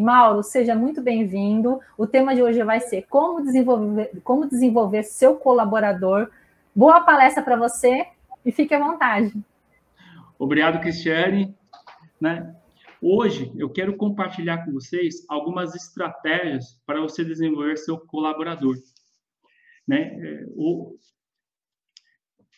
Mauro, seja muito bem-vindo. O tema de hoje vai ser como desenvolver, como desenvolver seu colaborador. Boa palestra para você e fique à vontade. Obrigado, Cristiane. Né? Hoje eu quero compartilhar com vocês algumas estratégias para você desenvolver seu colaborador. Né? É.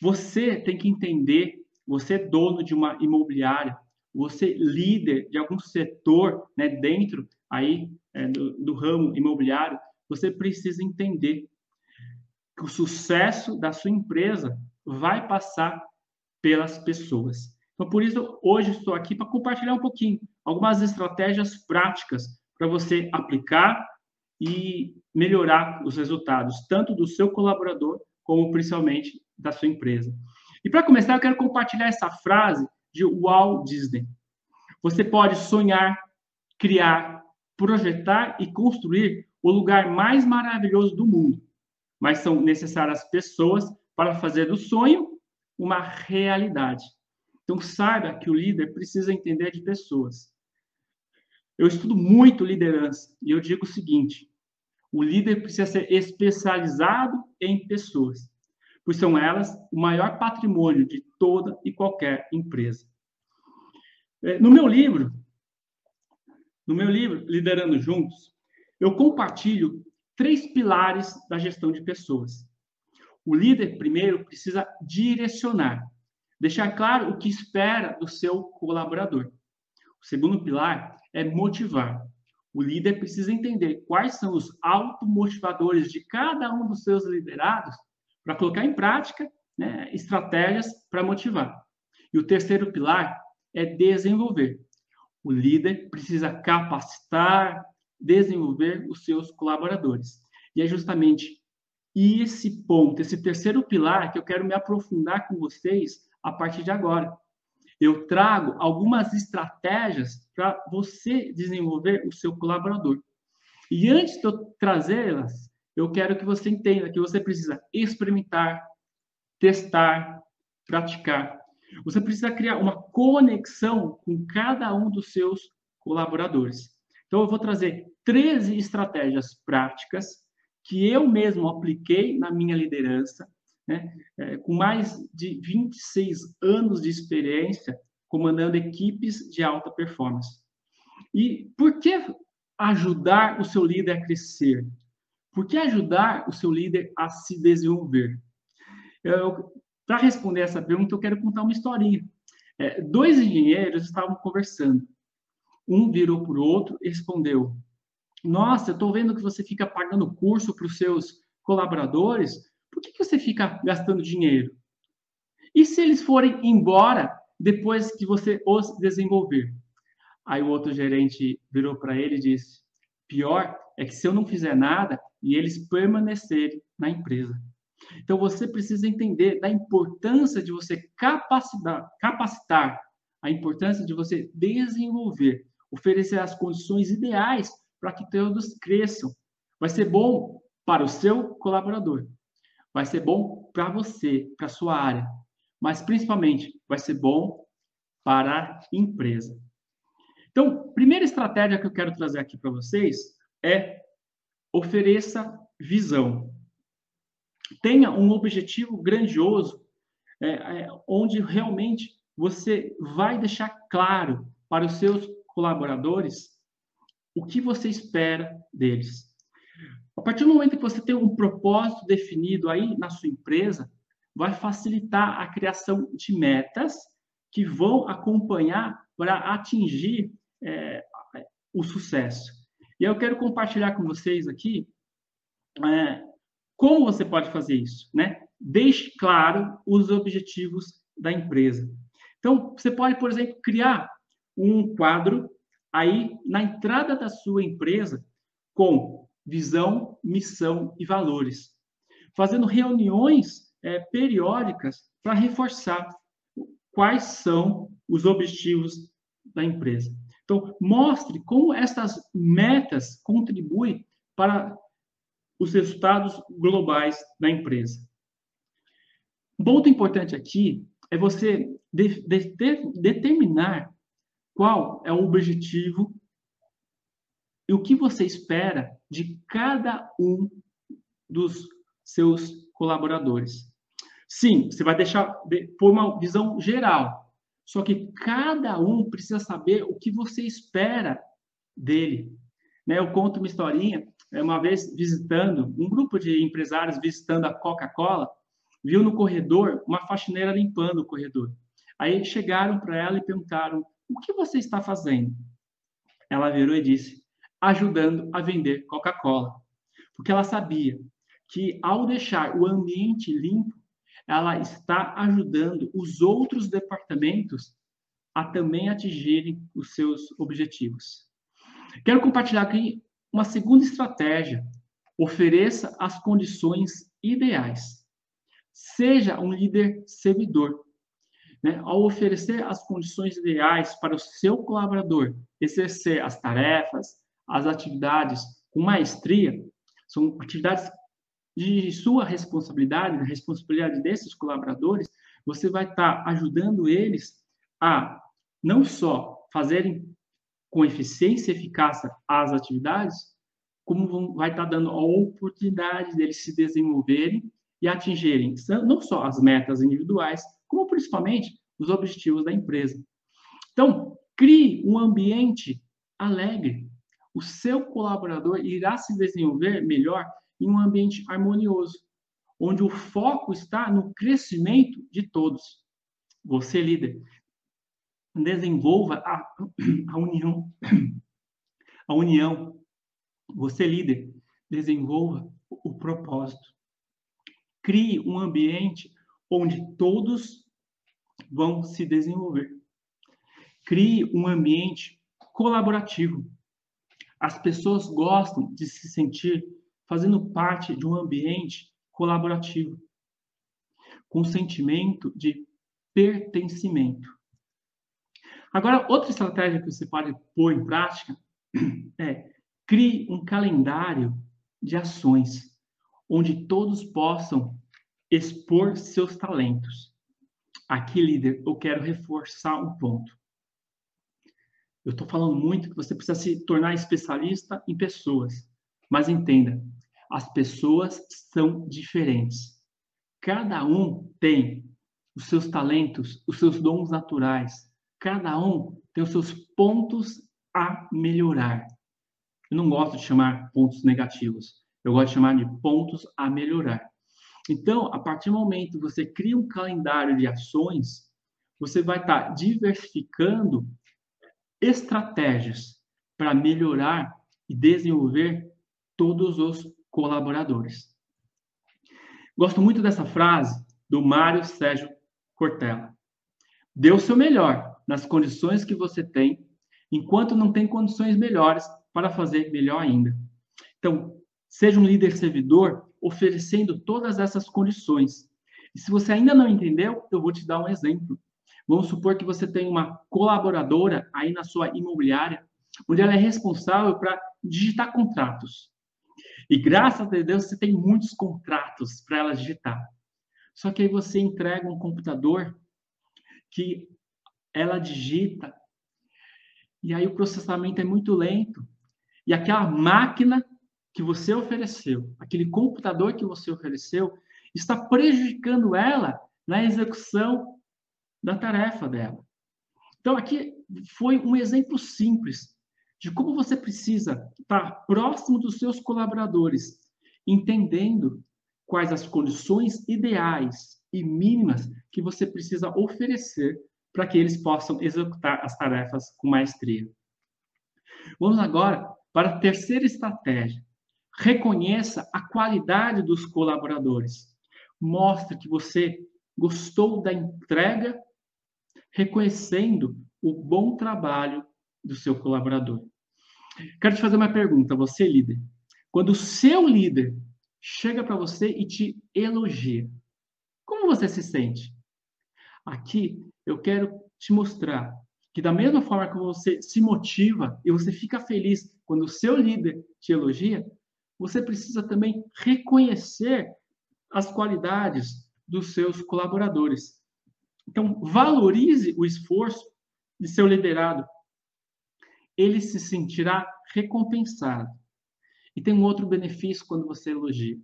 Você tem que entender, você é dono de uma imobiliária, você líder de algum setor né, dentro aí é, do, do ramo imobiliário, você precisa entender que o sucesso da sua empresa vai passar pelas pessoas. Então, por isso, hoje estou aqui para compartilhar um pouquinho algumas estratégias práticas para você aplicar e melhorar os resultados, tanto do seu colaborador, como principalmente da sua empresa. E para começar, eu quero compartilhar essa frase de Walt Disney. Você pode sonhar, criar, projetar e construir o lugar mais maravilhoso do mundo, mas são necessárias pessoas para fazer do sonho uma realidade. Então, saiba que o líder precisa entender de pessoas. Eu estudo muito liderança e eu digo o seguinte: o líder precisa ser especializado em pessoas, pois são elas o maior patrimônio de toda e qualquer empresa. É, no meu livro, no meu livro Liderando Juntos, eu compartilho três pilares da gestão de pessoas. O líder, primeiro, precisa direcionar, deixar claro o que espera do seu colaborador. O segundo pilar é motivar. O líder precisa entender quais são os automotivadores de cada um dos seus liderados para colocar em prática né, estratégias para motivar. E o terceiro pilar é desenvolver. O líder precisa capacitar, desenvolver os seus colaboradores. E é justamente esse ponto, esse terceiro pilar que eu quero me aprofundar com vocês a partir de agora. Eu trago algumas estratégias para você desenvolver o seu colaborador. E antes de eu trazê-las, eu quero que você entenda que você precisa experimentar, testar, praticar. Você precisa criar uma conexão com cada um dos seus colaboradores. Então, eu vou trazer 13 estratégias práticas que eu mesmo apliquei na minha liderança, né, é, com mais de 26 anos de experiência comandando equipes de alta performance. E por que ajudar o seu líder a crescer? Por que ajudar o seu líder a se desenvolver? Para responder essa pergunta, eu quero contar uma historinha. É, dois engenheiros estavam conversando. Um virou para o outro e respondeu: nossa, eu estou vendo que você fica pagando curso para os seus colaboradores, por que, que você fica gastando dinheiro? E se eles forem embora depois que você os desenvolver? Aí o outro gerente virou para ele e disse: pior é que se eu não fizer nada e eles permanecerem na empresa. Então você precisa entender da importância de você capacitar, capacitar, a importância de você desenvolver, oferecer as condições ideais para que todos cresçam. Vai ser bom para o seu colaborador, vai ser bom para você, para sua área, mas principalmente vai ser bom para a empresa. Então, primeira estratégia que eu quero trazer aqui para vocês é ofereça visão. Tenha um objetivo grandioso, é, é, onde realmente você vai deixar claro para os seus colaboradores o que você espera deles. A partir do momento que você tem um propósito definido aí na sua empresa, vai facilitar a criação de metas que vão acompanhar para atingir é, o sucesso. E eu quero compartilhar com vocês aqui é, como você pode fazer isso, né? Deixe claro os objetivos da empresa. Então, você pode, por exemplo, criar um quadro aí na entrada da sua empresa com visão, missão e valores, fazendo reuniões é, periódicas para reforçar quais são os objetivos da empresa. Então, mostre como essas metas contribuem para os resultados globais da empresa. Um ponto importante aqui é você de, de, de, determinar qual é o objetivo e o que você espera de cada um dos seus colaboradores. Sim, você vai deixar por uma visão geral, só que cada um precisa saber o que você espera dele. Né? Eu conto uma historinha, é, uma vez visitando, um grupo de empresários visitando a Coca-Cola, viu no corredor uma faxineira limpando o corredor. Aí chegaram para ela e perguntaram: O que você está fazendo? Ela virou e disse: Ajudando a vender Coca-Cola. Porque ela sabia que ao deixar o ambiente limpo, ela está ajudando os outros departamentos a também atingirem os seus objetivos. Quero compartilhar aqui uma segunda estratégia. Ofereça as condições ideais. Seja um líder servidor. Né? Ao oferecer as condições ideais para o seu colaborador exercer as tarefas, as atividades com maestria, são atividades de sua responsabilidade, da responsabilidade desses colaboradores, você vai estar ajudando eles a não só fazerem com eficiência e eficácia as atividades, como vai estar dando a oportunidade deles se desenvolverem e atingirem não só as metas individuais, como principalmente os objetivos da empresa. Então, crie um ambiente alegre. O seu colaborador irá se desenvolver melhor em um ambiente harmonioso, onde o foco está no crescimento de todos. Você, líder, desenvolva a, a união. A união. Você, líder, desenvolva o propósito. Crie um ambiente onde todos vão se desenvolver. Crie um ambiente colaborativo. As pessoas gostam de se sentir fazendo parte de um ambiente colaborativo, com sentimento de pertencimento. Agora, outra estratégia que você pode pôr em prática é crie um calendário de ações onde todos possam expor seus talentos. Aqui, líder, eu quero reforçar um ponto. Eu estou falando muito que você precisa se tornar especialista em pessoas. Mas entenda, as pessoas são diferentes. Cada um tem os seus talentos, os seus dons naturais. Cada um tem os seus pontos a melhorar. Eu não gosto de chamar pontos negativos. Eu gosto de chamar de pontos a melhorar. Então, a partir do momento que você cria um calendário de ações, você vai estar diversificando estratégias para melhorar e desenvolver todos os colaboradores. Gosto muito dessa frase do Mário Sérgio Cortella. Dê o seu melhor nas condições que você tem, enquanto não tem condições melhores para fazer melhor ainda. Então, seja um líder servidor oferecendo todas essas condições. E se você ainda não entendeu, eu vou te dar um exemplo. Vamos supor que você tem uma colaboradora aí na sua imobiliária, onde ela é responsável para digitar contratos. E graças a Deus você tem muitos contratos para ela digitar. Só que aí você entrega um computador que ela digita e aí o processamento é muito lento. E aquela máquina que você ofereceu, aquele computador que você ofereceu, está prejudicando ela na execução da tarefa dela. Então, aqui foi um exemplo simples de como você precisa estar próximo dos seus colaboradores, entendendo quais as condições ideais e mínimas que você precisa oferecer para que eles possam executar as tarefas com maestria. Vamos agora para a terceira estratégia. Reconheça a qualidade dos colaboradores. Mostre que você gostou da entrega, reconhecendo o bom trabalho do seu colaborador. Quero te fazer uma pergunta, você líder. Quando o seu líder chega para você e te elogia, como você se sente? Aqui eu quero te mostrar que da mesma forma que você se motiva e você fica feliz quando o seu líder te elogia, você precisa também reconhecer as qualidades dos seus colaboradores. Então, valorize o esforço de seu liderado. Ele se sentirá recompensado. E tem um outro benefício quando você elogia.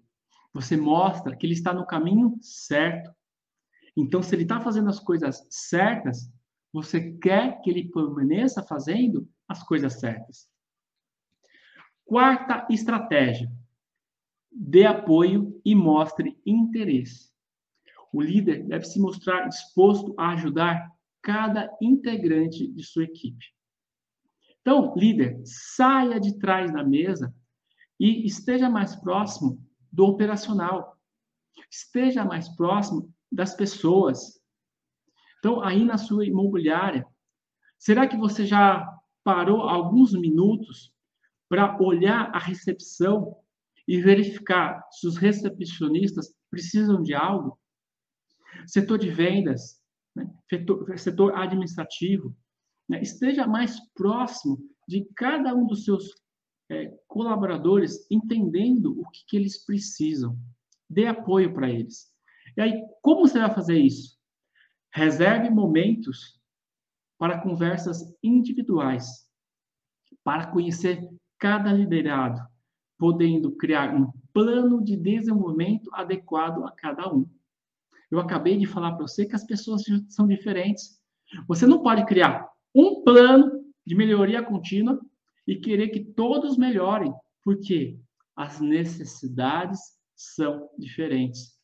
Você mostra que ele está no caminho certo. Então, se ele está fazendo as coisas certas, você quer que ele permaneça fazendo as coisas certas. Quarta estratégia: dê apoio e mostre interesse. O líder deve se mostrar disposto a ajudar cada integrante de sua equipe. Então, líder, saia de trás da mesa e esteja mais próximo do operacional. Esteja mais próximo das pessoas. Então, aí na sua imobiliária, será que você já parou alguns minutos para olhar a recepção e verificar se os recepcionistas precisam de algo? Setor de vendas, né? setor, setor, administrativo, né? esteja mais próximo de cada um dos seus é, colaboradores, entendendo o que, que eles precisam. Dê apoio para eles. E aí, como você vai fazer isso? Reserve momentos para conversas individuais, para conhecer cada liderado, podendo criar um plano de desenvolvimento adequado a cada um. Eu acabei de falar para você que as pessoas são diferentes. Você não pode criar um plano de melhoria contínua e querer que todos melhorem, porque as necessidades são diferentes.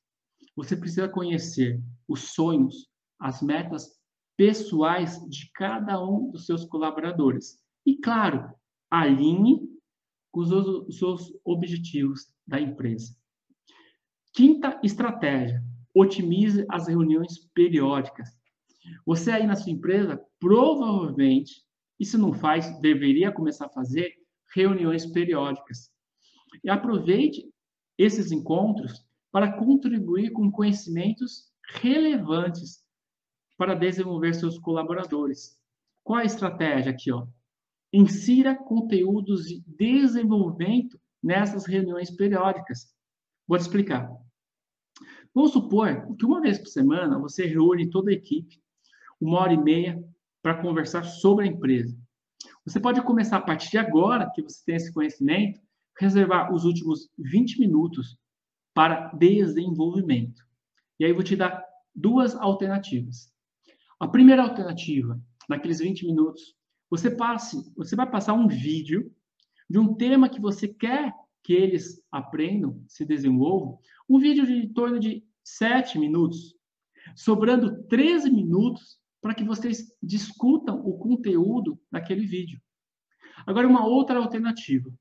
Você precisa conhecer os sonhos, as metas pessoais de cada um dos seus colaboradores. E, claro, alinhe com os seus objetivos da empresa. Quinta estratégia: otimize as reuniões periódicas. Você aí na sua empresa, provavelmente, e se não faz, deveria começar a fazer reuniões periódicas. E aproveite esses encontros para contribuir com conhecimentos relevantes para desenvolver seus colaboradores. Qual a estratégia aqui, ó? Insira conteúdos de desenvolvimento nessas reuniões periódicas. Vou te explicar. Vamos supor que uma vez por semana você reúne toda a equipe, uma hora e meia, para conversar sobre a empresa. Você pode começar a partir de agora, que você tem esse conhecimento, reservar os últimos 20 minutos para desenvolvimento. E aí eu vou te dar duas alternativas. A primeira alternativa, naqueles 20 minutos, você passe, você vai passar um vídeo de um tema que você quer que eles aprendam, se desenvolvam, um vídeo de em torno de 7 minutos, sobrando 13 minutos para que vocês discutam o conteúdo daquele vídeo. Agora, uma outra alternativa.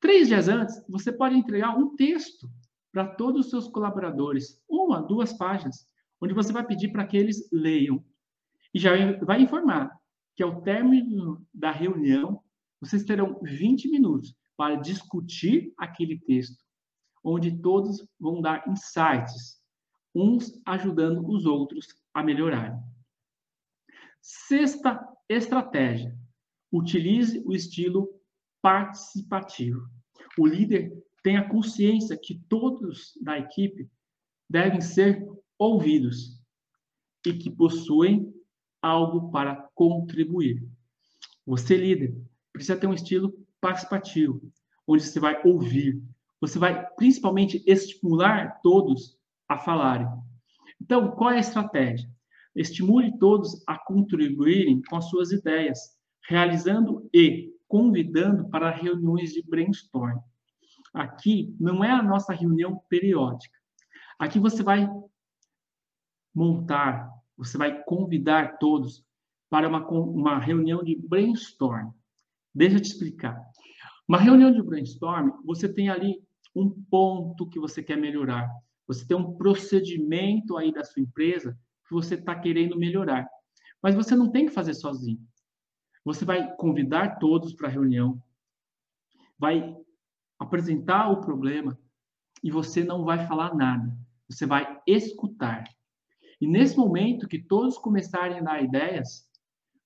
Três dias antes, você pode entregar um texto para todos os seus colaboradores, uma, duas páginas, onde você vai pedir para que eles leiam. E já vai informar que ao término da reunião, vocês terão 20 minutos para discutir aquele texto, onde todos vão dar insights, uns ajudando os outros a melhorar. Sexta estratégia: utilize o estilo participativo. O líder tem a consciência que todos da equipe devem ser ouvidos e que possuem algo para contribuir. Você, líder, precisa ter um estilo participativo, onde você vai ouvir, você vai principalmente estimular todos a falarem. Então, qual é a estratégia? Estimule todos a contribuírem com as suas ideias, realizando e convidando para reuniões de brainstorm. Aqui não é a nossa reunião periódica. Aqui você vai montar, você vai convidar todos para uma, uma reunião de brainstorm. Deixa eu te explicar. Uma reunião de brainstorm, você tem ali um ponto que você quer melhorar. Você tem um procedimento aí da sua empresa que você está querendo melhorar. Mas você não tem que fazer sozinho. Você vai convidar todos para a reunião, vai apresentar o problema e você não vai falar nada. Você vai escutar. E nesse momento que todos começarem a dar ideias,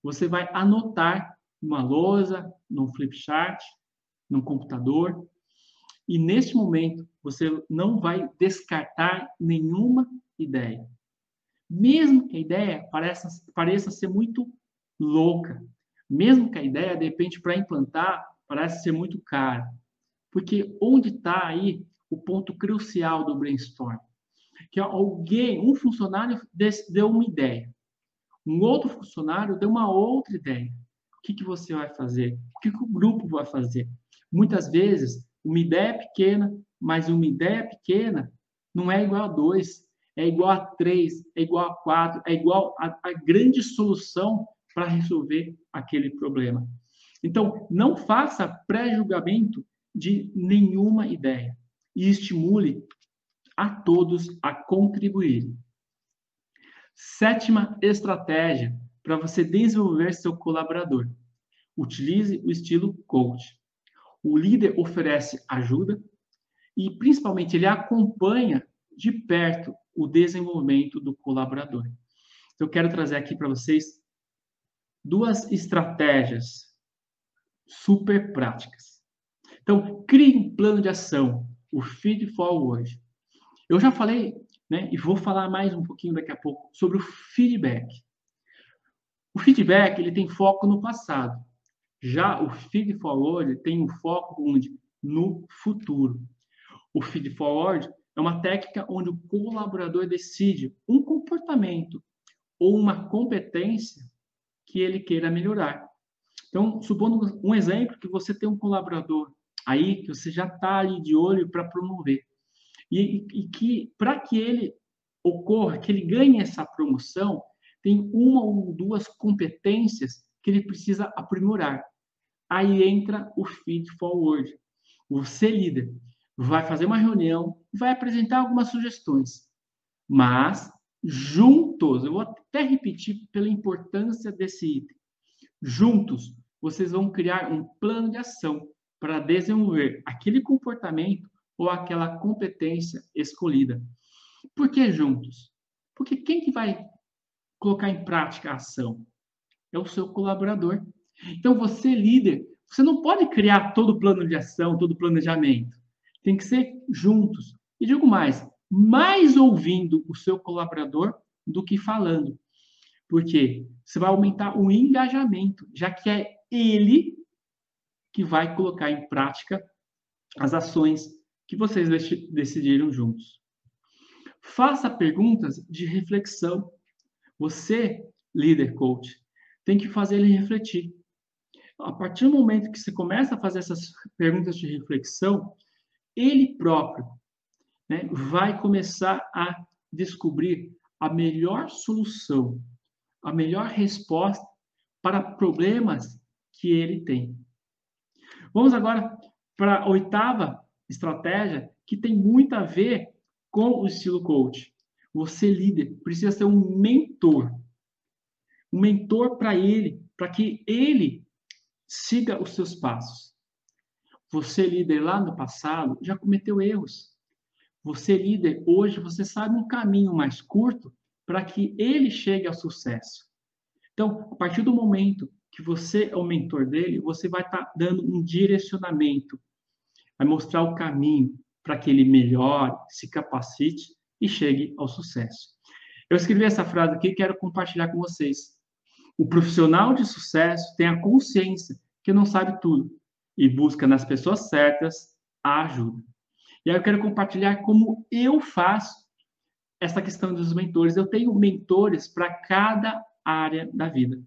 você vai anotar numa lousa, num flipchart, num computador. E nesse momento, você não vai descartar nenhuma ideia. Mesmo que a ideia pareça, pareça ser muito louca, mesmo que a ideia, de repente, para implantar, parece ser muito cara. Porque onde está aí o ponto crucial do brainstorm? Que alguém, um funcionário deu uma ideia, um outro funcionário deu uma outra ideia. O que, que você vai fazer? O que, que o grupo vai fazer? Muitas vezes, uma ideia pequena, mas uma ideia pequena não é igual a dois, é igual a três, é igual a quatro, é igual a, a grande solução para resolver aquele problema. Então, não faça pré-julgamento de nenhuma ideia e estimule a todos a contribuir. Sétima estratégia para você desenvolver seu colaborador. Utilize o estilo coach. O líder oferece ajuda e, principalmente, ele acompanha de perto o desenvolvimento do colaborador. Eu quero trazer aqui para vocês duas estratégias super práticas. Então, crie um plano de ação, o feed forward. Eu já falei, né, e vou falar mais um pouquinho daqui a pouco sobre o feedback. O feedback ele tem foco no passado. Já o feed forward tem um foco onde no futuro. O feed forward é uma técnica onde o colaborador decide um comportamento ou uma competência que ele queira melhorar. Então, supondo um exemplo que você tem um colaborador aí que você já está ali de olho para promover e, e que para que ele ocorra, que ele ganhe essa promoção, tem uma ou duas competências que ele precisa aprimorar. Aí entra o feed forward. Você líder vai fazer uma reunião, vai apresentar algumas sugestões, mas juntos, eu vou até repetir pela importância desse item. Juntos, vocês vão criar um plano de ação para desenvolver aquele comportamento ou aquela competência escolhida. Por que juntos? Porque quem que vai colocar em prática a ação? É o seu colaborador. Então, você, líder, você não pode criar todo o plano de ação, todo o planejamento. Tem que ser juntos. E digo mais, mais ouvindo o seu colaborador do que falando. Porque você vai aumentar o engajamento, já que é ele que vai colocar em prática as ações que vocês decidiram juntos. Faça perguntas de reflexão. Você, líder coach, tem que fazer ele refletir. A partir do momento que você começa a fazer essas perguntas de reflexão, ele próprio né, vai começar a descobrir a melhor solução, a melhor resposta para problemas que ele tem. Vamos agora para a oitava estratégia, que tem muito a ver com o estilo coach. Você, líder, precisa ser um mentor. Um mentor para ele, para que ele siga os seus passos. Você, líder, lá no passado, já cometeu erros. Você, líder, hoje, você sabe um caminho mais curto para que ele chegue ao sucesso. Então, a partir do momento que você é o mentor dele, você vai estar tá dando um direcionamento, vai mostrar o caminho para que ele melhore, se capacite e chegue ao sucesso. Eu escrevi essa frase aqui e quero compartilhar com vocês. O profissional de sucesso tem a consciência que não sabe tudo, e busca nas pessoas certas a ajuda. E aí eu quero compartilhar como eu faço essa questão dos mentores. Eu tenho mentores para cada área da vida.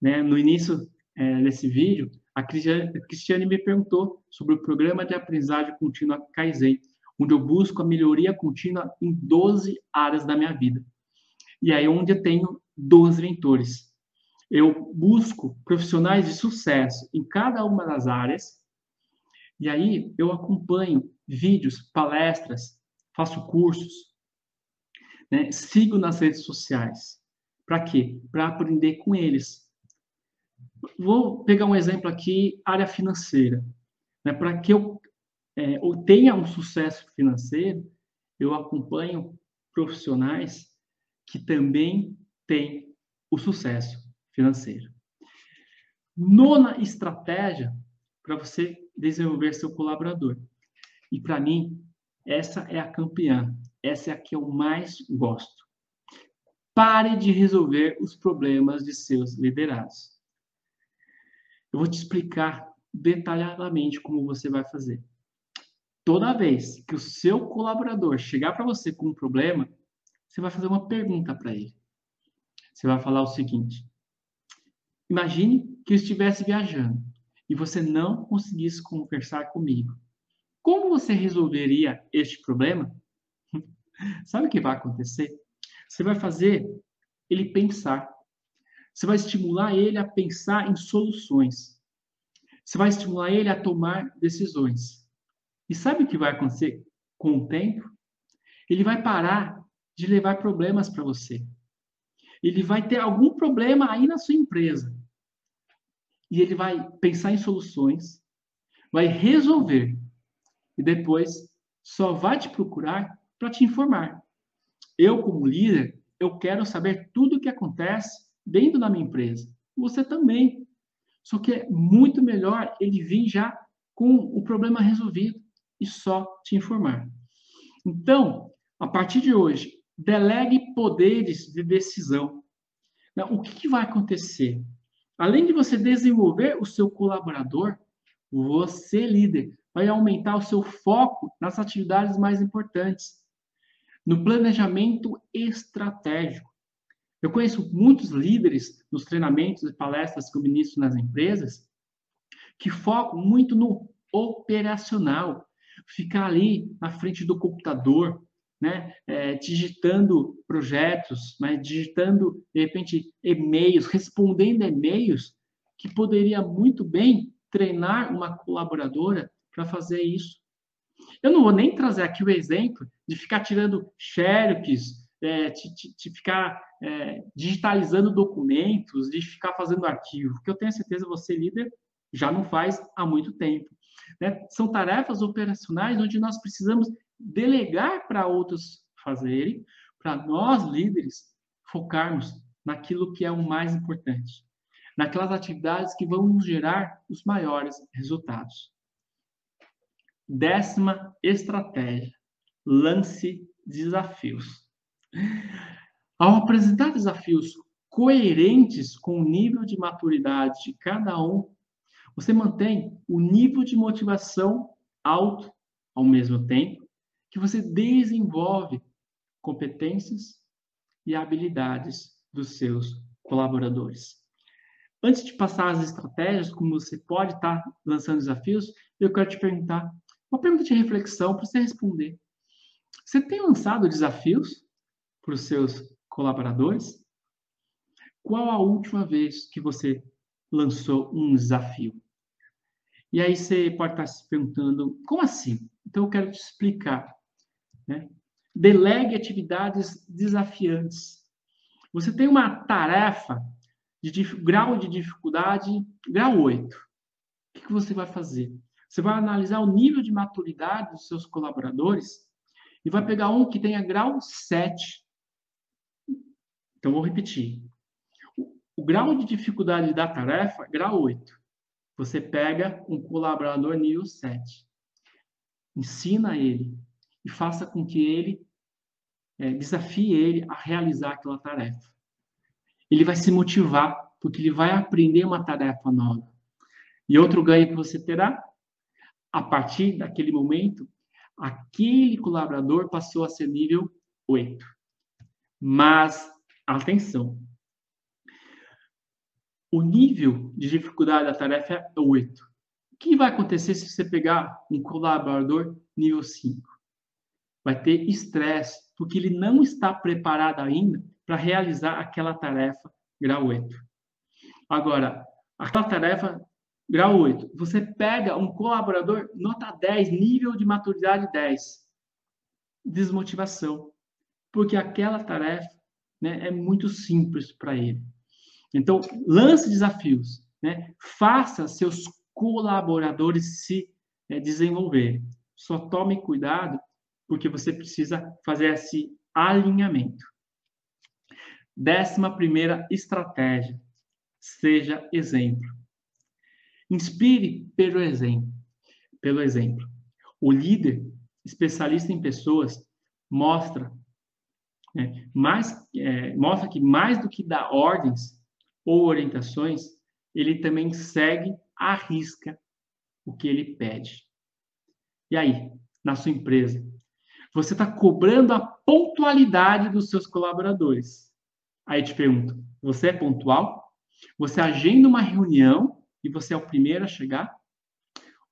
Né? No início é, desse vídeo, a Cristiane me perguntou sobre o programa de aprendizagem contínua Kaizen, onde eu busco a melhoria contínua em 12 áreas da minha vida. E aí onde eu tenho 12 mentores eu busco profissionais de sucesso em cada uma das áreas, e aí eu acompanho vídeos, palestras, faço cursos, né? sigo nas redes sociais. Para quê? Para aprender com eles. Vou pegar um exemplo aqui, área financeira. Né? Para que eu, é, eu tenha um sucesso financeiro, eu acompanho profissionais que também têm o sucesso financeiro. Nona estratégia para você desenvolver seu colaborador. E para mim, essa é a campeã. Essa é a que eu mais gosto. Pare de resolver os problemas de seus liderados. Eu vou te explicar detalhadamente como você vai fazer. Toda vez que o seu colaborador chegar para você com um problema, você vai fazer uma pergunta para ele. Você vai falar o seguinte: Imagine que eu estivesse viajando e você não conseguisse conversar comigo. Como você resolveria este problema? Sabe o que vai acontecer? Você vai fazer ele pensar. Você vai estimular ele a pensar em soluções. Você vai estimular ele a tomar decisões. E sabe o que vai acontecer com o tempo? Ele vai parar de levar problemas para você. Ele vai ter algum problema aí na sua empresa. E ele vai pensar em soluções, vai resolver. E depois só vai te procurar para te informar. Eu, como líder, eu quero saber tudo o que acontece dentro da minha empresa. Você também. Só que é muito melhor ele vir já com o problema resolvido e só te informar. Então, a partir de hoje, delegue poderes de decisão. O que vai acontecer? Além de você desenvolver o seu colaborador, você, líder, vai aumentar o seu foco nas atividades mais importantes, no planejamento estratégico. Eu conheço muitos líderes nos treinamentos e palestras que eu ministro nas empresas que focam muito no operacional, ficar ali na frente do computador, né, é, digitando projetos, mas digitando, de repente, e-mails, respondendo e-mails, que poderia muito bem treinar uma colaboradora para fazer isso. Eu não vou nem trazer aqui o exemplo de ficar tirando xerox, é, de, de, de, ficar é, digitalizando documentos, de ficar fazendo arquivo, que eu tenho certeza você, líder, já não faz há muito tempo. Né? São tarefas operacionais onde nós precisamos delegar para outros fazerem, para nós líderes focarmos naquilo que é o mais importante, naquelas atividades que vão gerar os maiores resultados. Décima estratégia: lance desafios. Ao apresentar desafios coerentes com o nível de maturidade de cada um, você mantém o nível de motivação alto ao mesmo tempo que você desenvolve competências e habilidades dos seus colaboradores. Antes de passar as estratégias, como você pode estar lançando desafios, eu quero te perguntar uma pergunta de reflexão para você responder. Você tem lançado desafios para os seus colaboradores? Qual a última vez que você lançou um desafio? E aí você pode estar se perguntando, como assim? Então eu quero te explicar. Né? Delegue atividades desafiantes. Você tem uma tarefa de grau de dificuldade, grau 8. O que, você vai fazer? Você vai analisar o nível de maturidade dos seus colaboradores e vai pegar um que tenha grau 7. Então, vou repetir. O, o grau de dificuldade da tarefa, grau 8. Você pega um colaborador nível 7. Ensina ele e faça com que ele é, desafie ele a realizar aquela tarefa. Ele vai se motivar, porque ele vai aprender uma tarefa nova. E outro ganho que você terá, a partir daquele momento, aquele colaborador passou a ser nível 8. Mas, atenção, o nível de dificuldade da tarefa é 8. O que vai acontecer se você pegar um colaborador nível 5? Vai ter estresse, porque ele não está preparado ainda para realizar aquela tarefa grau 8. Agora, aquela tarefa grau 8, você pega um colaborador nota 10, nível de maturidade 10. Desmotivação, porque aquela tarefa né, é muito simples para ele. Então, lance desafios, né? Faça seus colaboradores se é, desenvolverem. Só tome cuidado, porque você precisa fazer esse alinhamento. Décima primeira estratégia: seja exemplo. Inspire pelo exemplo. Pelo exemplo. O líder, especialista em pessoas, mostra né, mais, é, mostra que mais do que dar ordens ou orientações, ele também segue à risca o que ele pede. E aí, na sua empresa, você está cobrando a pontualidade dos seus colaboradores. Aí te pergunto, você é pontual? Você agenda uma reunião e você é o primeiro a chegar?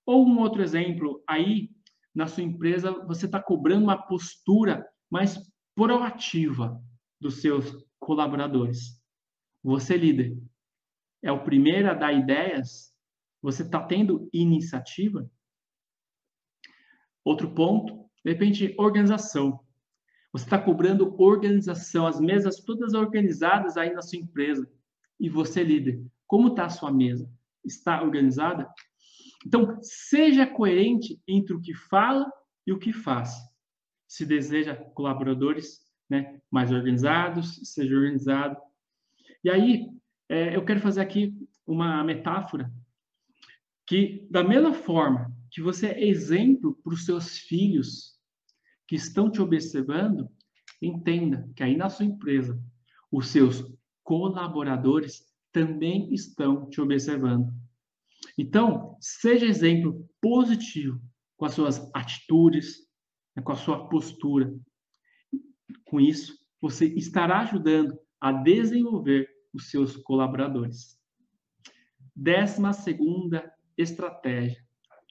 Ou um outro exemplo, aí na sua empresa você está cobrando uma postura mais proativa dos seus colaboradores. Você, líder, é o primeiro a dar ideias? Você está tendo iniciativa? Outro ponto, de repente, organização. Você está cobrando organização, as mesas todas organizadas aí na sua empresa. E você, líder, como está a sua mesa? Está organizada? Então, seja coerente entre o que fala e o que faz. Se deseja colaboradores né, mais organizados, seja organizado. E aí, é, eu quero fazer aqui uma metáfora que, da mesma forma que você é exemplo para os seus filhos que estão te observando, entenda que aí na sua empresa, os seus colaboradores também estão te observando. Então, seja exemplo positivo com as suas atitudes, né, com a sua postura. Com isso, você estará ajudando a desenvolver os seus colaboradores. Décima segunda estratégia: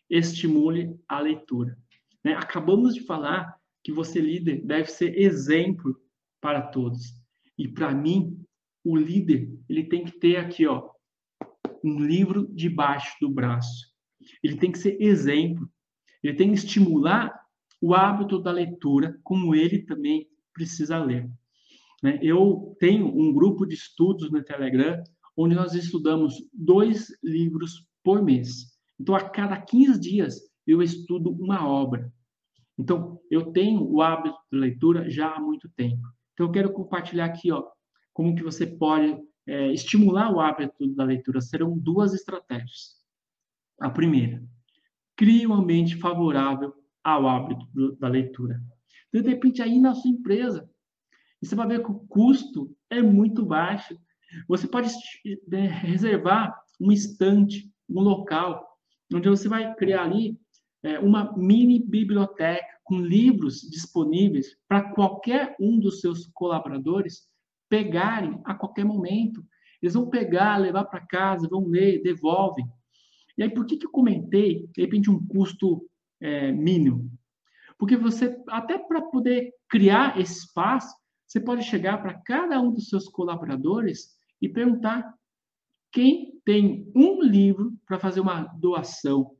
estimule a leitura. Né? Acabamos de falar que você, líder, deve ser exemplo para todos. E para mim, o líder, ele tem que ter aqui, ó, um livro debaixo do braço. Ele tem que ser exemplo. Ele tem que estimular o hábito da leitura, como ele também precisa ler. Né? Eu tenho um grupo de estudos no Telegram, onde nós estudamos dois livros por mês. Então, a cada 15 dias, eu estudo uma obra. Então, eu tenho o hábito de leitura já há muito tempo. Então, eu quero compartilhar aqui, ó, como que você pode é, estimular o hábito da leitura. Serão duas estratégias. A primeira, crie um ambiente favorável ao hábito do, da leitura. Então, de repente, aí na sua empresa, você vai ver que o custo é muito baixo. Você pode é, reservar um estante, um local, onde você vai criar ali é, uma mini biblioteca com livros disponíveis para qualquer um dos seus colaboradores pegarem a qualquer momento. Eles vão pegar, levar para casa, vão ler, devolvem. E aí, por que, que eu comentei, de repente, um custo é, mínimo? Porque você, até para poder criar esse espaço, você pode chegar para cada um dos seus colaboradores e perguntar quem tem um livro para fazer uma doação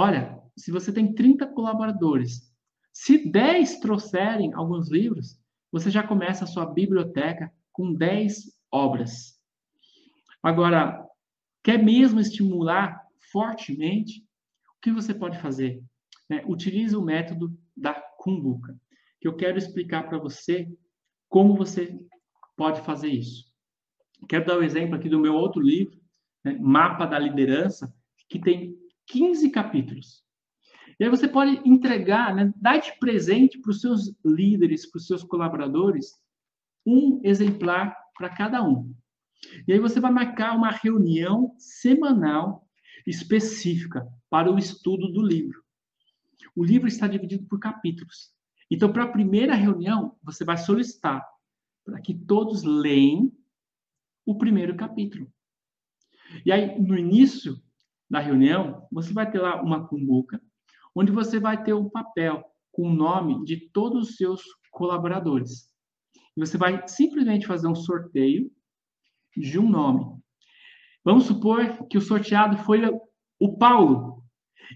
Olha, se você tem 30 colaboradores, se 10 trouxerem alguns livros, você já começa a sua biblioteca com 10 obras. Agora, quer mesmo estimular fortemente? O que você pode fazer? Né? Utilize o método da cumbuca, que eu quero explicar para você como você pode fazer isso. Quero dar um exemplo aqui do meu outro livro, né? Mapa da Liderança, que tem 15 capítulos. E aí você pode entregar, né, dar de presente para os seus líderes, para os seus colaboradores, um exemplar para cada um. E aí você vai marcar uma reunião semanal específica para o estudo do livro. O livro está dividido por capítulos. Então, para a primeira reunião, você vai solicitar para que todos leem o primeiro capítulo. E aí, no início da reunião, você vai ter lá uma cumbuca, onde você vai ter um papel com o nome de todos os seus colaboradores. E você vai simplesmente fazer um sorteio de um nome. Vamos supor que o sorteado foi o Paulo.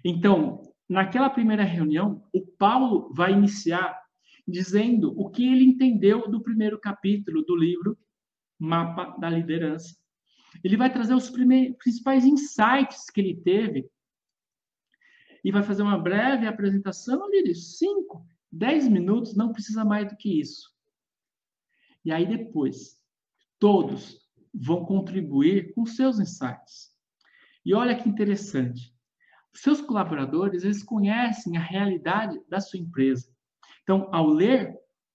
Então, naquela primeira reunião, o Paulo vai iniciar dizendo o que ele entendeu do primeiro capítulo do livro Mapa da Liderança. Ele vai trazer os principais insights que ele teve e vai fazer uma breve apresentação ali de 5, 10 minutos, não precisa mais do que isso. E aí depois, todos vão contribuir com seus insights. E olha que interessante. Seus colaboradores, eles conhecem a realidade da sua empresa. Então, ao ler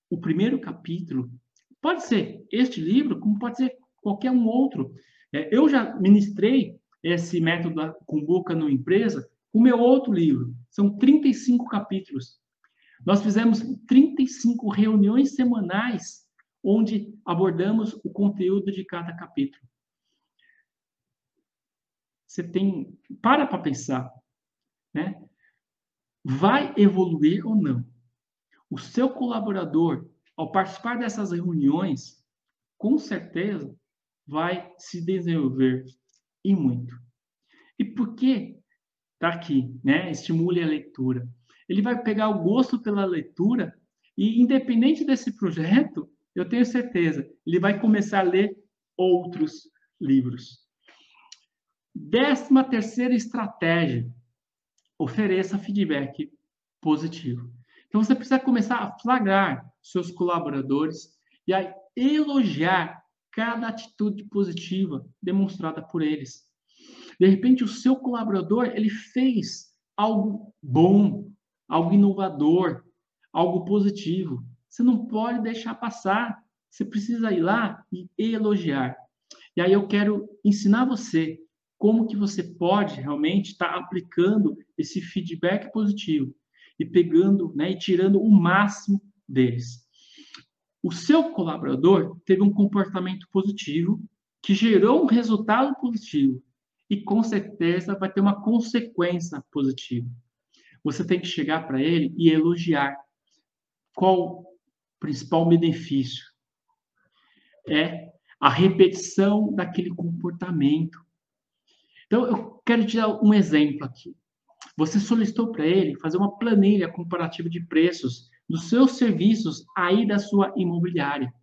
o primeiro capítulo, pode ser este livro, como pode ser qualquer um outro. É, eu já ministrei esse método da Cumbuca no empresa, o meu outro livro. São 35 capítulos. Nós fizemos 35 reuniões semanais onde abordamos o conteúdo de cada capítulo. Você tem para para pensar, né? Vai evoluir ou não? O seu colaborador, ao participar dessas reuniões, com certeza vai se desenvolver e muito. E por que está aqui, né? Estimule a leitura. Ele vai pegar o gosto pela leitura e, independente desse projeto, eu tenho certeza, ele vai começar a ler outros livros. Décima terceira estratégia: ofereça feedback positivo. Então você precisa começar a flagrar seus colaboradores e a elogiar cada atitude positiva demonstrada por eles. De repente, o seu colaborador ele fez algo bom, algo inovador, algo positivo. Você não pode deixar passar. Você precisa ir lá e elogiar. E aí eu quero ensinar você como que você pode realmente estar tá aplicando esse feedback positivo e pegando, né, e tirando o máximo deles. O seu colaborador teve um comportamento positivo que gerou um resultado positivo e com certeza vai ter uma consequência positiva. Você tem que chegar para ele e elogiar. Qual o principal benefício? É a repetição daquele comportamento. Então, eu quero te dar um exemplo aqui. Você solicitou para ele fazer uma planilha comparativa de preços dos seus serviços aí da sua imobiliária.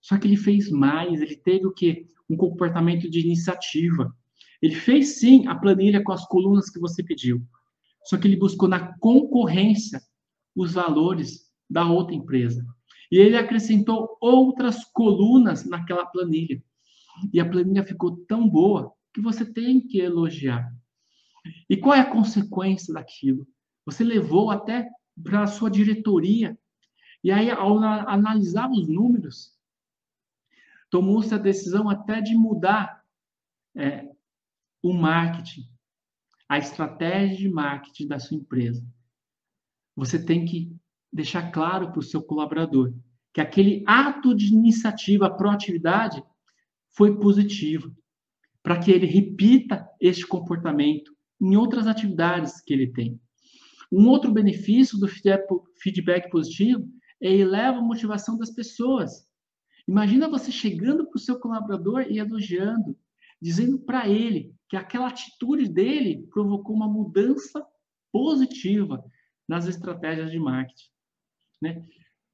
Só que ele fez mais, ele teve o quê? Um comportamento de iniciativa. Ele fez sim a planilha com as colunas que você pediu. Só que ele buscou na concorrência os valores da outra empresa. E ele acrescentou outras colunas naquela planilha. E a planilha ficou tão boa que você tem que elogiar. E qual é a consequência daquilo? Você levou até para a sua diretoria. E aí, ao analisar os números, tomou-se a decisão até de mudar é, o marketing, a estratégia de marketing da sua empresa. Você tem que deixar claro para o seu colaborador que aquele ato de iniciativa, proatividade, foi positivo, para que ele repita este comportamento em outras atividades que ele tem. Um outro benefício do feedback positivo é eleva a motivação das pessoas. Imagina você chegando para o seu colaborador e elogiando, dizendo para ele que aquela atitude dele provocou uma mudança positiva nas estratégias de marketing. Né?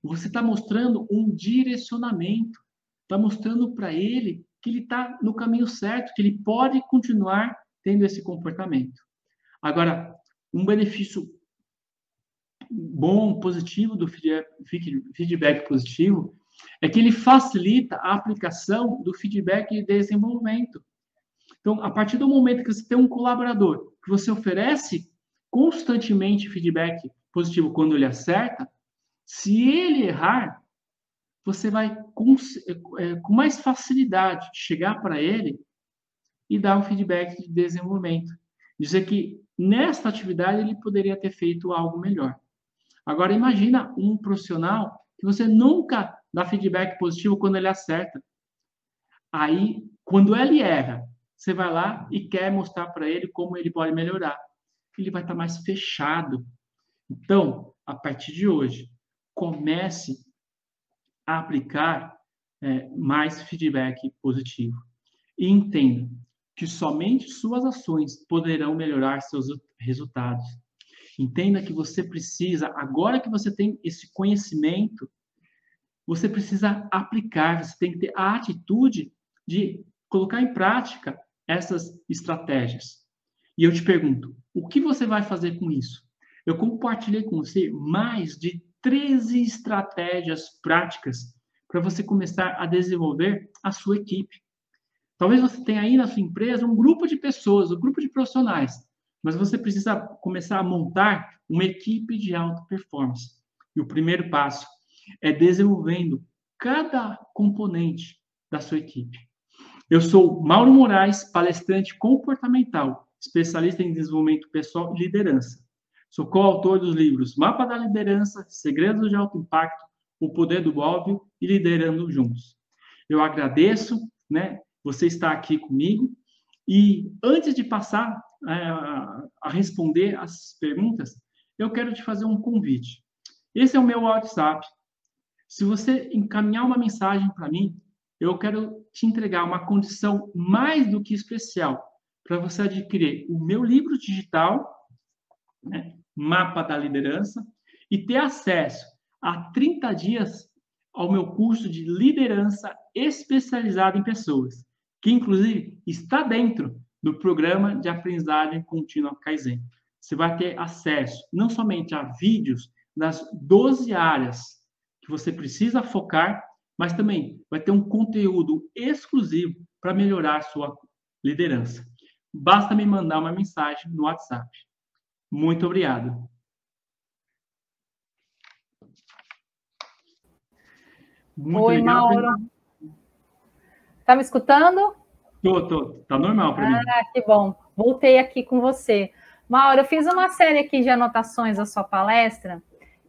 Você está mostrando um direcionamento, está mostrando para ele que ele está no caminho certo, que ele pode continuar tendo esse comportamento. Agora, um benefício bom, positivo do feedback positivo é que ele facilita a aplicação do feedback de desenvolvimento. Então, a partir do momento que você tem um colaborador que você oferece constantemente feedback positivo quando ele acerta, se ele errar, você vai com, é, com mais facilidade chegar para ele e dar um feedback de desenvolvimento. Dizer que nesta atividade ele poderia ter feito algo melhor. Agora imagina um profissional que você nunca dá feedback positivo quando ele acerta. Aí, quando ele erra, você vai lá e quer mostrar para ele como ele pode melhorar. Ele vai estar tá mais fechado. Então, a partir de hoje, comece a aplicar é, mais feedback positivo. E entenda que somente suas ações poderão melhorar seus resultados. Entenda que você precisa, agora que você tem esse conhecimento, você precisa aplicar, você tem que ter a atitude de colocar em prática essas estratégias. E eu te pergunto, o que você vai fazer com isso? Eu compartilhei com você mais de 13 estratégias práticas para você começar a desenvolver a sua equipe. Talvez você tenha aí na sua empresa um grupo de pessoas, um grupo de profissionais, mas você precisa começar a montar uma equipe de alta performance. E o primeiro passo é desenvolvendo cada componente da sua equipe. Eu sou Mauro Moraes, palestrante comportamental, especialista em desenvolvimento pessoal e liderança. Sou coautor dos livros Mapa da Liderança, Segredos de Alto Impacto, O Poder do Óbvio e Liderando Juntos. Eu agradeço, né, você estar aqui comigo. E antes de passar é, a responder as perguntas, eu quero te fazer um convite. Esse é o meu WhatsApp. Se você encaminhar uma mensagem para mim, eu quero te entregar uma condição mais do que especial para você adquirir o meu livro digital, né, Mapa da Liderança, e ter acesso a 30 dias ao meu curso de liderança especializado em pessoas, que inclusive está dentro do programa de aprendizagem contínua Kaizen. Você vai ter acesso não somente a vídeos das 12 áreas que você precisa focar, mas também vai ter um conteúdo exclusivo para melhorar sua liderança. Basta me mandar uma mensagem no WhatsApp. Muito obrigado. Muito Oi, legal. Mauro. Tá me escutando? Tô, tô. Tá normal para mim. Ah, que bom. Voltei aqui com você. Mauro, eu fiz uma série aqui de anotações da sua palestra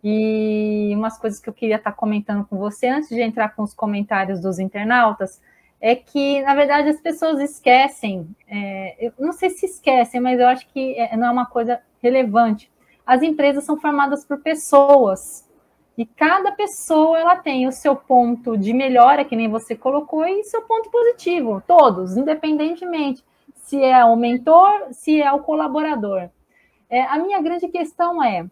e umas coisas que eu queria estar comentando com você antes de entrar com os comentários dos internautas é que, na verdade, as pessoas esquecem, é, eu não sei se esquecem, mas eu acho que é, não é uma coisa relevante. As empresas são formadas por pessoas, e cada pessoa ela tem o seu ponto de melhora, que nem você colocou, e seu ponto positivo, todos, independentemente se é o mentor, se é o colaborador. É, a minha grande questão é,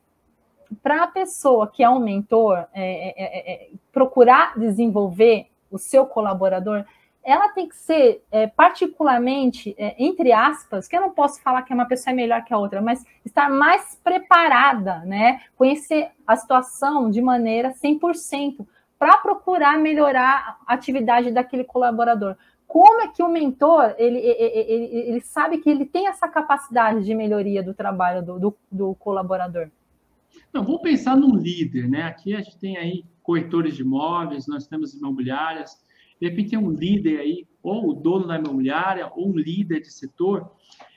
para a pessoa que é um mentor, é é, é, é, procurar desenvolver o seu colaborador, ela tem que ser é, particularmente, é, entre aspas, que eu não posso falar que uma pessoa é melhor que a outra, mas estar mais preparada, né? Conhecer a situação de maneira 100%, para procurar melhorar a atividade daquele colaborador. Como é que o mentor, ele, ele, ele, ele sabe que ele tem essa capacidade de melhoria do trabalho do, do, do colaborador? Não, vou pensar num líder, né? Aqui a gente tem aí corretores de imóveis, nós temos imobiliárias, de repente tem um líder aí, ou o dono da imobiliária, ou um líder de setor,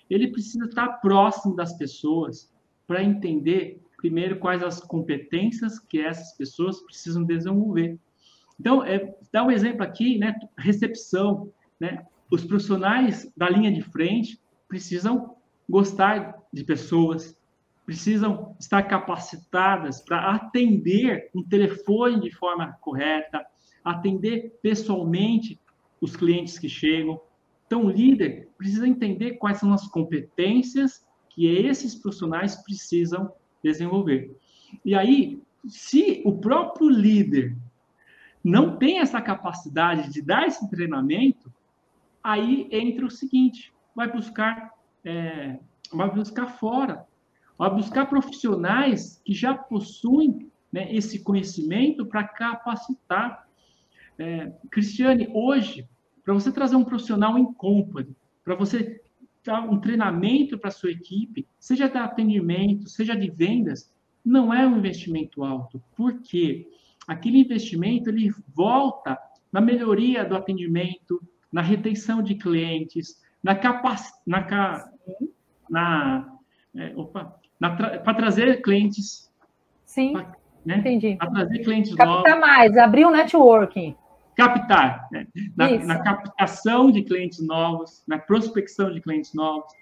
ele precisa estar próximo das pessoas para entender, primeiro, quais as competências que essas pessoas precisam desenvolver. Então, é, dá um exemplo aqui, né? Recepção, né? Os profissionais da linha de frente precisam gostar de pessoas, precisam estar capacitadas para atender um telefone de forma correta, atender pessoalmente os clientes que chegam. Então, o líder precisa entender quais são as competências que esses profissionais precisam desenvolver. E aí, se o próprio líder não tem essa capacidade de dar esse treinamento, aí entra o seguinte: vai buscar, é, vai buscar fora, vai buscar profissionais que já possuem né, esse conhecimento para capacitar é, Cristiane, hoje, para você trazer um profissional em company, para você dar um treinamento para a sua equipe, seja de atendimento, seja de vendas, não é um investimento alto. Por quê? Aquele investimento ele volta na melhoria do atendimento, na retenção de clientes, na capacidade, na, na, é, na para trazer clientes. Sim. Pra, né? Entendi. Para trazer clientes Captar novos. Captar mais, abrir um networking captar, né? na, na, captação de clientes novos, na prospecção de clientes novos.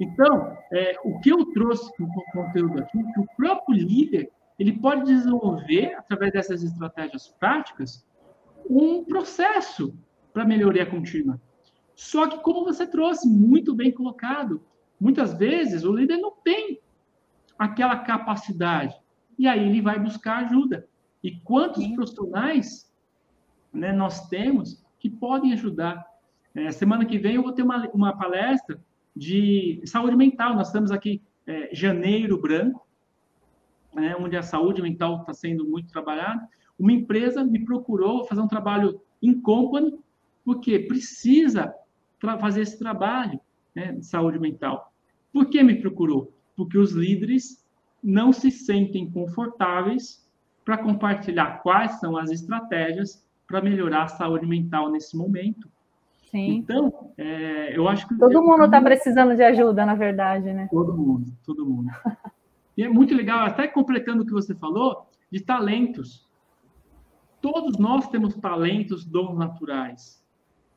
Então, é, o que eu trouxe no conteúdo aqui, que o próprio líder ele pode desenvolver, através dessas estratégias práticas, um processo para melhoria contínua. Só que, como você trouxe, muito bem colocado, muitas vezes o líder não tem aquela capacidade. E aí ele vai buscar ajuda. E quantos Sim. profissionais né, nós temos que podem ajudar. É, semana que vem eu vou ter uma, uma palestra de saúde mental. Nós estamos aqui é, janeiro branco, né, onde a saúde mental está sendo muito trabalhada. Uma empresa me procurou fazer um trabalho em company, porque precisa fazer esse trabalho né, de saúde mental. Por que me procurou? Porque os líderes não se sentem confortáveis para compartilhar quais são as estratégias para melhorar a saúde mental nesse momento. Sim. Então, é, eu acho que. Todo mundo está precisando de ajuda, na verdade, né? Todo mundo, todo mundo. e é muito legal, até completando o que você falou, de talentos. Todos nós temos talentos, dons naturais.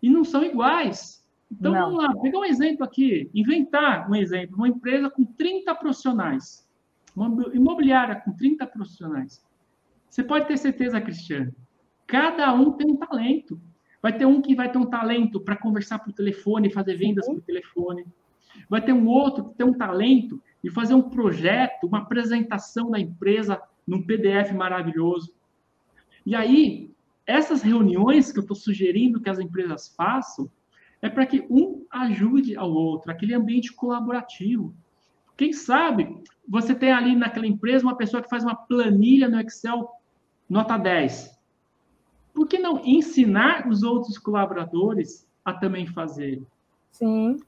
E não são iguais. Então, não. vamos lá, pegar um exemplo aqui, inventar um exemplo, uma empresa com 30 profissionais, uma imobiliária com 30 profissionais. Você pode ter certeza, Cristiano, cada um tem um talento. Vai ter um que vai ter um talento para conversar por telefone, fazer vendas por telefone. Vai ter um outro que tem um talento de fazer um projeto, uma apresentação da empresa num PDF maravilhoso. E aí, essas reuniões que eu estou sugerindo que as empresas façam, é para que um ajude ao outro, aquele ambiente colaborativo. Quem sabe você tem ali naquela empresa uma pessoa que faz uma planilha no Excel nota 10 por que não ensinar os outros colaboradores a também fazer? Sim.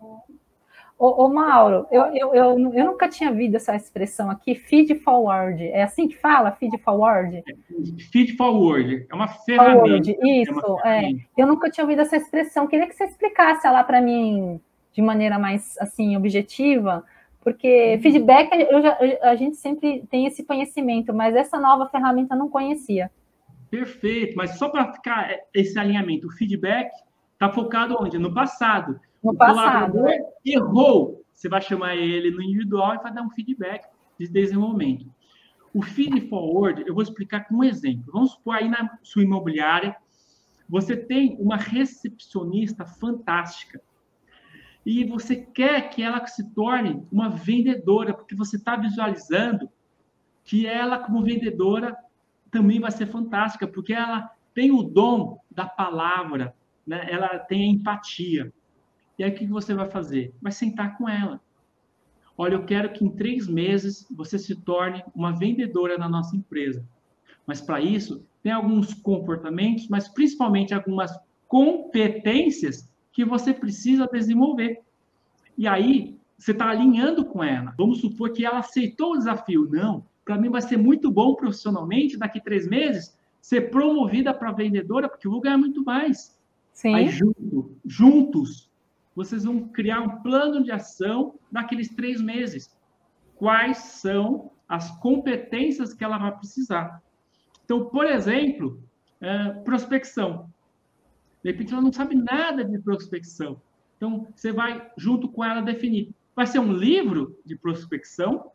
Ô, ô Mauro, eu, eu, eu, eu, nunca tinha visto essa expressão aqui, feed forward. É assim que fala, feed forward? Feed forward, é uma ferramenta. Forward, isso, é, é. Eu nunca tinha ouvido essa expressão. Queria que você explicasse ela para mim de maneira mais assim objetiva, porque uhum. feedback eu já, a gente sempre tem esse conhecimento, mas essa nova ferramenta eu não conhecia. Perfeito, mas só para ficar esse alinhamento, o feedback está focado onde? No passado. No o passado. errou, você vai chamar ele no individual e vai dar um feedback de desenvolvimento. O feed forward, eu vou explicar com um exemplo. Vamos supor aí na sua imobiliária, você tem uma recepcionista fantástica e você quer que ela se torne uma vendedora, porque você está visualizando que ela, como vendedora, também vai ser fantástica, porque ela tem o dom da palavra, né? ela tem a empatia. E aí o que você vai fazer? Vai sentar com ela. Olha, eu quero que em três meses você se torne uma vendedora na nossa empresa. Mas para isso, tem alguns comportamentos, mas principalmente algumas competências que você precisa desenvolver. E aí, você está alinhando com ela. Vamos supor que ela aceitou o desafio. Não, para mim vai ser muito bom profissionalmente, daqui três meses, ser promovida para vendedora, porque eu vou ganhar muito mais. Sim. Aí, junto, juntos, vocês vão criar um plano de ação naqueles três meses. Quais são as competências que ela vai precisar? Então, por exemplo, é, prospecção. De repente, ela não sabe nada de prospecção. Então, você vai, junto com ela, definir. Vai ser um livro de prospecção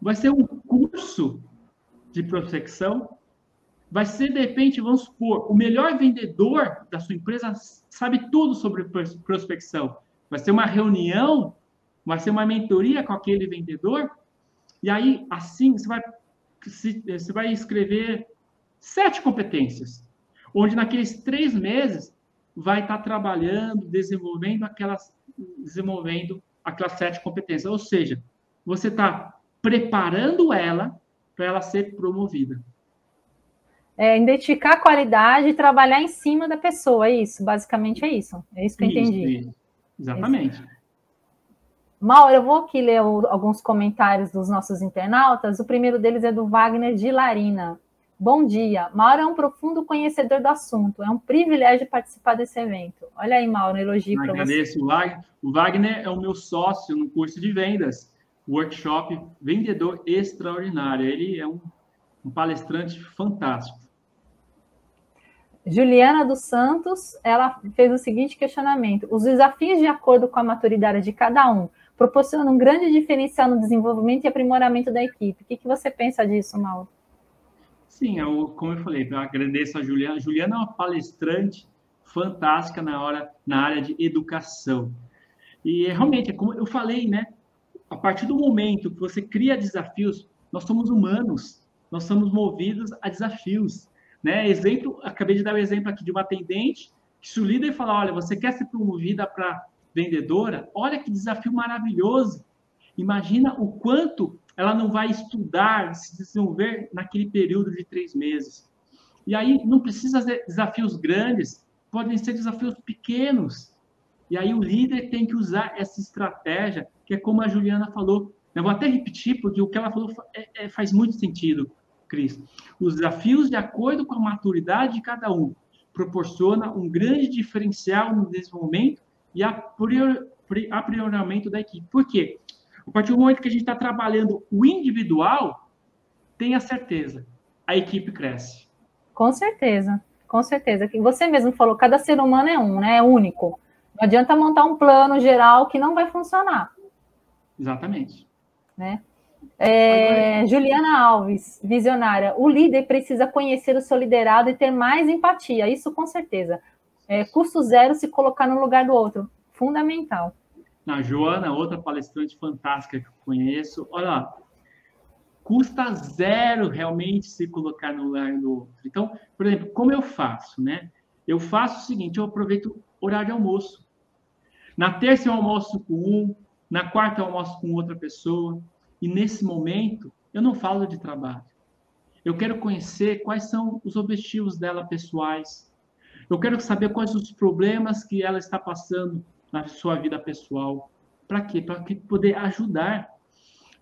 vai ser um curso de prospecção, vai ser, de repente, vamos supor, o melhor vendedor da sua empresa sabe tudo sobre prospecção. Vai ser uma reunião, vai ser uma mentoria com aquele vendedor, e aí, assim, você vai, você vai escrever sete competências, onde naqueles três meses vai estar trabalhando, desenvolvendo aquelas, desenvolvendo aquelas sete competências. Ou seja, você está preparando ela para ela ser promovida. É, identificar a qualidade e trabalhar em cima da pessoa, é isso, basicamente é isso. É isso que eu entendi. Isso, exatamente. Isso. Mauro, eu vou aqui ler alguns comentários dos nossos internautas. O primeiro deles é do Wagner de Larina. Bom dia. Mauro é um profundo conhecedor do assunto. É um privilégio participar desse evento. Olha aí, Mauro, um elogio para você. Agradeço. O Wagner é o meu sócio no curso de vendas workshop Vendedor Extraordinário. Ele é um, um palestrante fantástico. Juliana dos Santos, ela fez o seguinte questionamento: os desafios de acordo com a maturidade de cada um proporcionam um grande diferencial no desenvolvimento e aprimoramento da equipe. O que, que você pensa disso, Mauro? Sim, eu, como eu falei, eu agradeço a Juliana. A Juliana é uma palestrante fantástica na, hora, na área de educação. E realmente, é como eu falei, né? A partir do momento que você cria desafios, nós somos humanos, nós somos movidos a desafios. Né? Exemplo, acabei de dar o um exemplo aqui de uma atendente Se o líder falar, olha, você quer ser promovida para vendedora, olha que desafio maravilhoso. Imagina o quanto ela não vai estudar, se desenvolver naquele período de três meses. E aí não precisa ser desafios grandes, podem ser desafios pequenos. E aí o líder tem que usar essa estratégia, que é como a Juliana falou. Eu vou até repetir, porque o que ela falou é, é, faz muito sentido, Cris. Os desafios, de acordo com a maturidade de cada um, proporciona um grande diferencial no desenvolvimento e aprimoramento da equipe. Por quê? A partir do momento que a gente está trabalhando o individual, tenha certeza, a equipe cresce. Com certeza, com certeza. Você mesmo falou, cada ser humano é um, né? É único. Não adianta montar um plano geral que não vai funcionar. Exatamente. Né? É, Juliana Alves, visionária. O líder precisa conhecer o seu liderado e ter mais empatia. Isso com certeza. É, custo zero se colocar no lugar do outro. Fundamental. Na Joana, outra palestrante fantástica que eu conheço. Olha lá, custa zero realmente se colocar no lugar do outro. Então, por exemplo, como eu faço, né? Eu faço o seguinte: eu aproveito o horário de almoço. Na terça eu almoço com um, na quarta eu almoço com outra pessoa, e nesse momento eu não falo de trabalho. Eu quero conhecer quais são os objetivos dela pessoais. Eu quero saber quais os problemas que ela está passando na sua vida pessoal. Para quê? Para poder ajudar.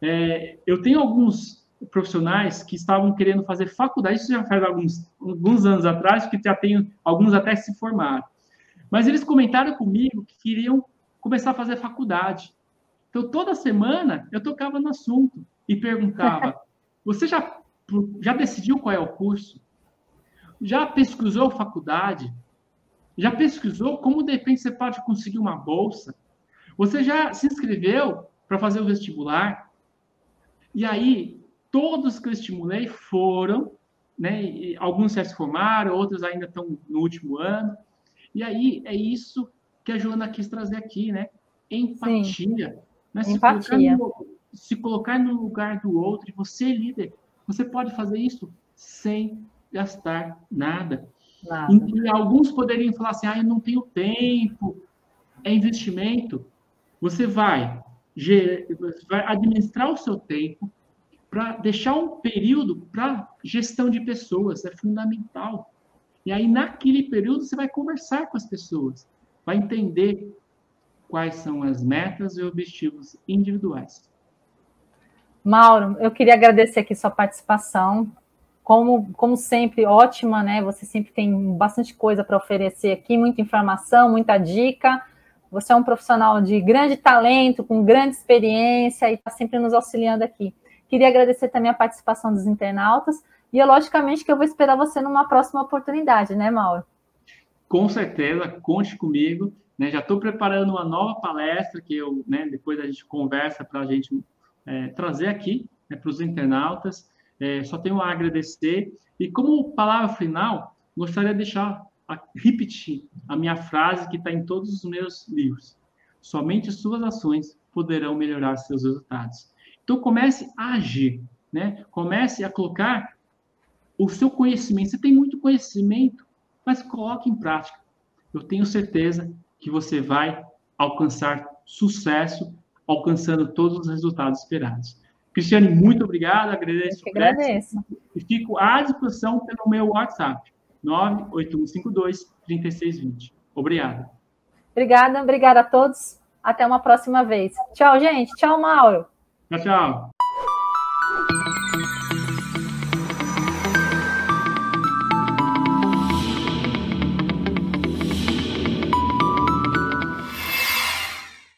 É, eu tenho alguns profissionais que estavam querendo fazer faculdade, isso já faz alguns, alguns anos atrás, que já tem alguns até se formaram. Mas eles comentaram comigo que queriam começar a fazer faculdade. Então, toda semana, eu tocava no assunto e perguntava: você já, já decidiu qual é o curso? Já pesquisou faculdade? Já pesquisou como de repente você pode conseguir uma bolsa? Você já se inscreveu para fazer o vestibular? E aí, todos que eu estimulei foram, né? Alguns já se formaram, outros ainda estão no último ano. E aí é isso que a Joana quis trazer aqui, né? Empatia. Né? Se, Empatia. Colocar no, se colocar no lugar do outro, e você, líder, você pode fazer isso sem gastar nada. E, alguns poderiam falar assim: ah, eu não tenho tempo, é investimento. Você vai, vai administrar o seu tempo para deixar um período para gestão de pessoas, é fundamental. E aí, naquele período, você vai conversar com as pessoas, vai entender quais são as metas e objetivos individuais. Mauro, eu queria agradecer aqui sua participação. Como, como sempre, ótima, né? Você sempre tem bastante coisa para oferecer aqui, muita informação, muita dica. Você é um profissional de grande talento, com grande experiência e está sempre nos auxiliando aqui. Queria agradecer também a participação dos internautas e, logicamente, que eu vou esperar você numa próxima oportunidade, né, Mauro? Com certeza, conte comigo. Né? Já estou preparando uma nova palestra que eu, né, depois a gente conversa para a gente é, trazer aqui né, para os internautas. É, só tenho a agradecer. E como palavra final, gostaria de deixar, a, repetir a minha frase que está em todos os meus livros. Somente suas ações poderão melhorar seus resultados. Então comece a agir, né? Comece a colocar o seu conhecimento. Você tem muito conhecimento, mas coloque em prática. Eu tenho certeza que você vai alcançar sucesso, alcançando todos os resultados esperados. Cristiane, muito obrigado, agradeço. Eu agradeço. E fico à disposição pelo meu WhatsApp, 98152 3620. Obrigado. Obrigada, obrigada a todos. Até uma próxima vez. Tchau, gente. Tchau, Mauro. Tchau, tchau.